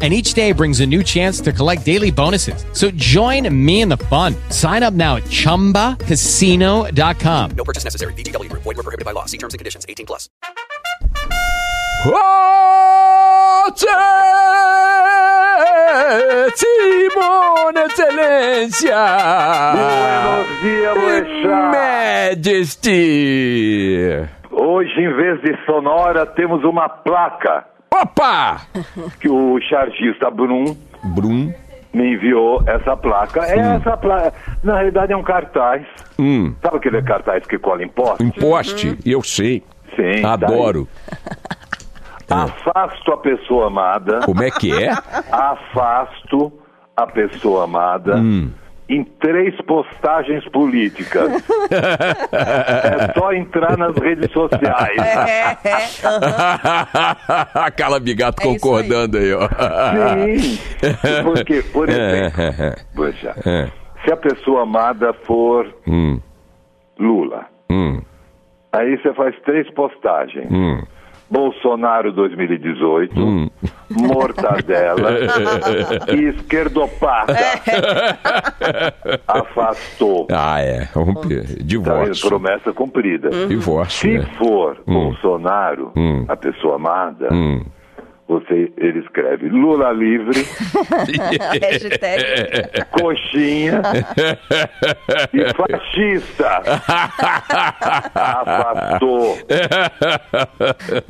And each day brings a new chance to collect daily bonuses. So join me in the fun. Sign up now at chumbacasino.com. No purchase necessary. VGW Group. Void were prohibited by law. See terms and conditions. 18 plus. Simone Excelência! Buenos dias, Boechat. Majesty! Hoje, em vez de sonora, temos uma placa Opa! que o chargista Brum Brum. me enviou essa placa. É essa placa. Na realidade, é um cartaz. Hum. Sabe aquele cartaz que cola em poste? Um poste, eu sei. Sim. Adoro. daí. Afasto a pessoa amada. Como é que é? Afasto a pessoa amada. Hum. Em três postagens políticas. é só entrar nas redes sociais. A Carla Bigato É concordando aí, ó. Sim. Porque, por exemplo, Poxa, É. se a pessoa amada for Hum, Lula, hum, aí você faz três postagens. hum. Bolsonaro 2018, Hum. Mortadela e esquerdopata. Afastou. Ah, é. Tá vendo? Divórcio. Promessa cumprida. Divórcio, Se né? for Bolsonaro, Hum. a pessoa amada, Hum. Você, ele escreve Lula livre, coxinha e fascista. Afastou.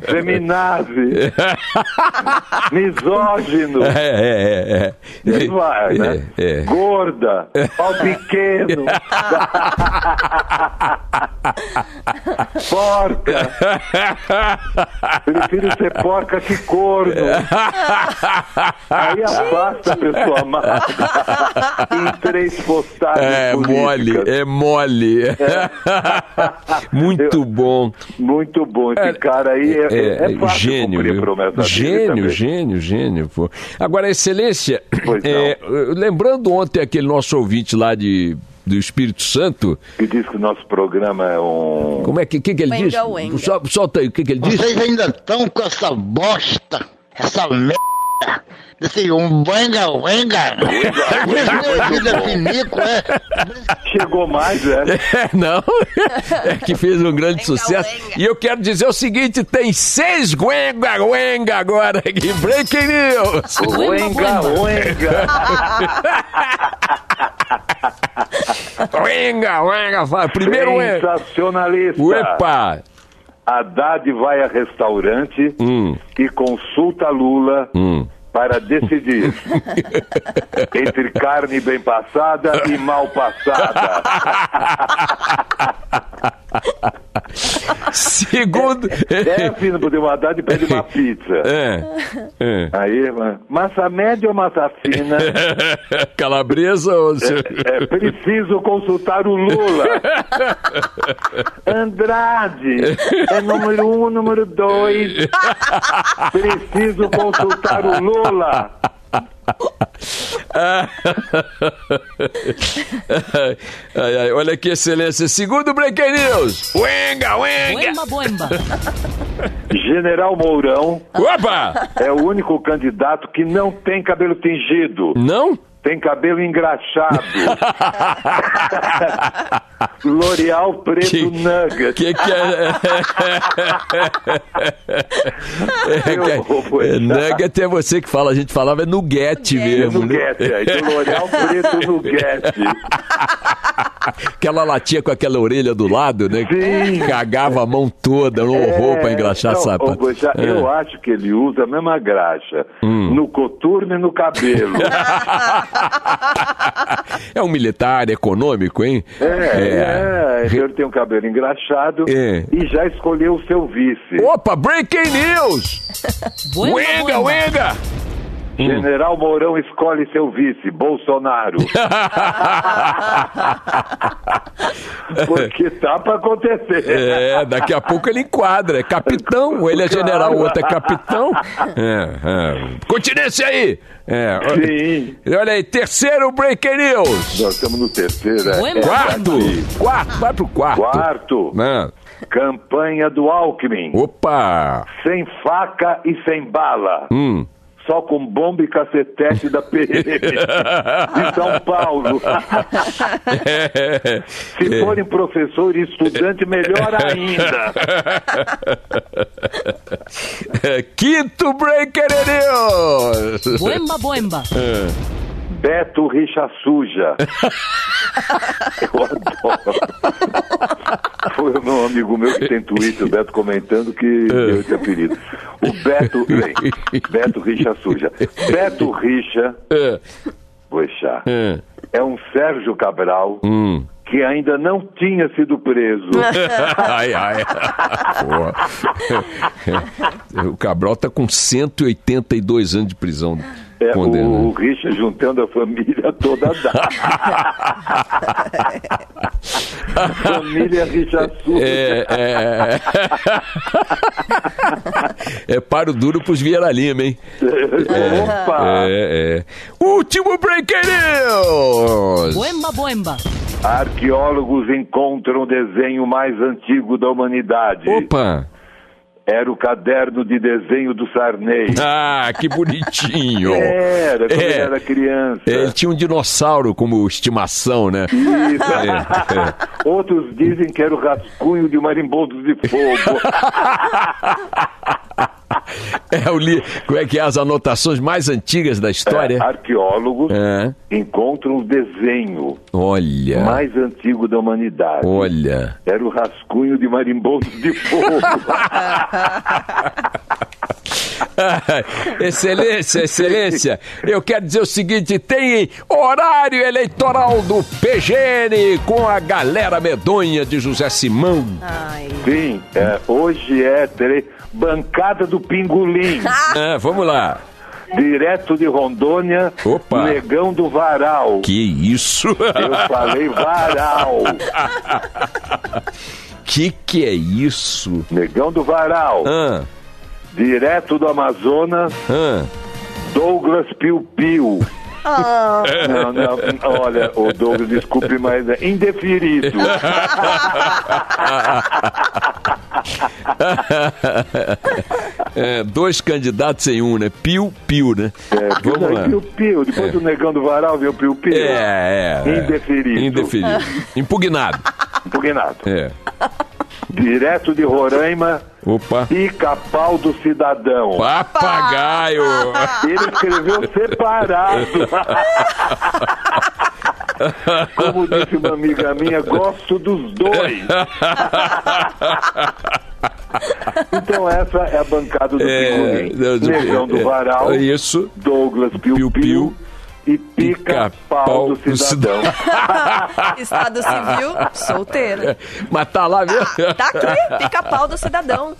Feminazi. Misógino. É, é, é. E vai, né? É, é. Gorda, pau pequeno, porca. Prefiro ser porca que corno. Aí afasta a pessoa amada em três postagens É mole, políticas. é mole. Muito Eu- bom. Muito bom. Esse cara aí é, é, é fácil gênio, cumprir promessa gênio, gênio, gênio. Pô. Agora, Excelência, é, lembrando ontem aquele nosso ouvinte lá de, do Espírito Santo, Que diz que o nosso programa é um... como é que, que, que ele Wenga, disse? wenga. Sol- solta aí, o que, que ele disse? Vocês ainda estão com essa bosta, essa merda, desse um pinico, é? Chegou mais, é? É, não, é que fez um grande Wenga, sucesso. wenga. E eu quero dizer o seguinte: tem seis Wenga Wenga agora aqui, Breaking News. Uenga, uenga. Wenga Wenga, vai. primeiro Wenga. Sensacionalista. Uepa! Haddad vai a restaurante Hum. e consulta Lula Hum. para decidir entre carne bem passada e mal passada. Segundo. É assim, não podemos Haddad e pede uma pizza. É. é. Aí, massa média ou massa fina? Calabresa ou. É preciso consultar o Lula. Andrade, é número um, número dois. Preciso consultar o Lula. Ai, ai, olha que excelência. Segundo Breaking News. Uenga, uenga. Boemba, boemba. General Mourão Opa! é o único candidato que não tem cabelo tingido. Não? Tem cabelo engraxado. L'Oreal preto Que- nugget. Que que é? é, que- é, nugget é você que fala, a gente falava é nuguete mesmo. né? É. Então, L'Oreal preto nuguete. Aquela latinha com aquela orelha do lado, né? Sim. Cagava a mão toda, não horror pra engraxar não, sapato. É. Eu acho que ele usa a mesma graxa Hum. no coturno e no cabelo. É um militar econômico, hein? É, é. Re- Ele tem um cabelo engraxado É. e já escolheu o seu vice. Opa, breaking news! Boemba, Uenga, uenga! General Mourão escolhe seu vice, Bolsonaro. Porque tá pra acontecer. É, daqui a pouco ele enquadra. É capitão, ele é general, o outro é capitão. É, é. Continência aí! É, Sim. olha aí, terceiro breaking news! Nós estamos no terceiro. é. É Quarto! Quarto, vai pro quarto. Quarto. Né? Campanha do Alckmin. Opa! Sem faca e sem bala. Hum. Só com bomba e cacetete da PM de São Paulo. Se forem professor e estudante, melhor ainda. É, Quinto breaking news! Boemba, boemba. Beto Richa Suja. Eu adoro. Foi meu amigo meu que tem Twitter, o Beto, comentando que deu esse apelido. O Beto, bem, Beto Richa Suja. Beto Richa, É, Boixá, é. é um Sérgio Cabral Hum. que ainda não tinha sido preso. ai, ai. O Cabral tá com 182 anos de prisão. É, condena. o, o Richa juntando a família toda dá. família Richa Suja. É, é, é paro duro pros Vieira Lima, hein? Opa! É, é. Último breaking news! Boemba, boemba. Arqueólogos encontram o desenho mais antigo da humanidade. Opa! Era o caderno de desenho do Sarney. Ah, que bonitinho! Era, quando É. ele era criança. É, ele tinha um dinossauro como estimação, né? Isso. É, Outros dizem que era o rascunho de marimbondos de fogo. É o li... Como é que é as anotações mais antigas da história? Arqueólogos É. encontram o desenho Olha, mais antigo da humanidade. olha. Era o rascunho de marimbondos de fogo. excelência, excelência. Eu quero dizer o seguinte: tem horário eleitoral do PGN com a galera medonha de José Simão. Ai. Sim, é, hoje é tre- bancada do Pingolim. É, vamos lá. Direto de Rondônia, Opa. Negão do Varal. Que isso? Eu falei Varal. Que que é isso? Negão do Varal. Ah, Direto do Amazonas, ah. Douglas Piu Piu. Não, não, olha, o Douglas, desculpe, mas é indeferido. É, dois candidatos em um, né? Piu, piu, né? É, Vamos lá. Piu Piu, depois do Negão do Varal veio o Piu Piu. É, é. é. Indeferido. Indeferido. Impugnado. Impugnado. É. Direto de Roraima, Opa. Pica-Pau do Cidadão. Papagaio. Ele escreveu separado. Como disse uma amiga minha, gosto dos dois. Então essa é a bancada do É, Pinguim. Negão do é, Varal, Isso. Douglas Piu Piu Piu, Piu e Pica-Pau do do Cidadão. Estado civil, solteiro. Mas tá lá mesmo. Tá aqui, pica-pau do cidadão.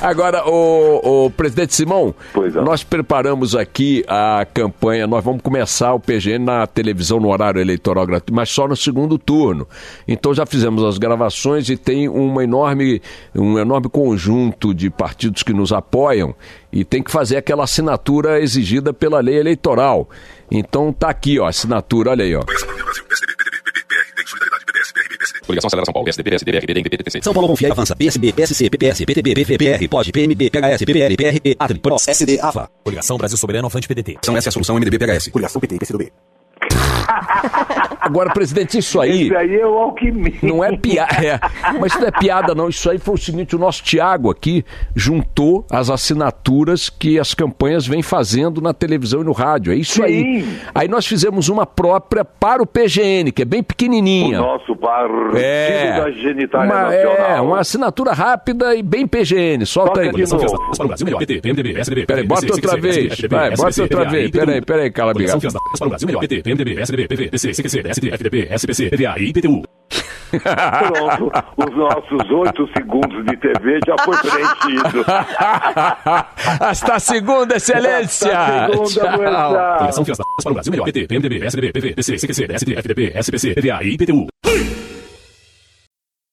Agora, o, o presidente Simão, Pois não. nós preparamos aqui a campanha, nós vamos começar o PGN na televisão no horário eleitoral gratuito, mas só no segundo turno. Então já fizemos as gravações e tem uma enorme, um enorme conjunto de partidos que nos apoiam e tem que fazer aquela assinatura exigida pela lei eleitoral. Então tá aqui, ó, assinatura, olha aí, ó. Coligação Acelera São Paulo, PSDB, PSDB, PDB, PTC. São Paulo Confia e Avança. PSB, PSC, PPS, PTB, PVPR, POD, PMB, PHS, PPL, PRP, Atri, PROS, SD, AVA. Coligação Brasil Soberano Avante PDT. São essa é a solução MDB, PHS. Coligação PT, PCdoB. Agora, presidente, isso aí. Esse aí é o Alckmin. Não é piada, mas isso não é piada, não. Isso aí foi o seguinte: o nosso Tiago aqui juntou as assinaturas que as campanhas vêm fazendo na televisão e no rádio. É isso aí. Sim. Aí nós fizemos uma própria para o PGN, que é bem O pequenininha. nosso partido É, da genitália uma, nacional. é, uma assinatura rápida e bem PGN. Solta Toca aí. de novo. O. PT, PMDB, Peraí, bota outra vez. Vai, bota outra vez. Peraí, peraí, cala a biga. O. PT, PMDB, PSDB, PV, PC, CQC, SD, FDP, SPC, PVA e IPTU. Pronto, os nossos oito segundos de TV já foi preenchido. Hasta segunda, excelência. Hasta segunda, Tchau. Para o Brasil melhor. PT, PMDB, PSDB, PV, PC, CQC, SD, FDP, SPC, PVA e IPTU.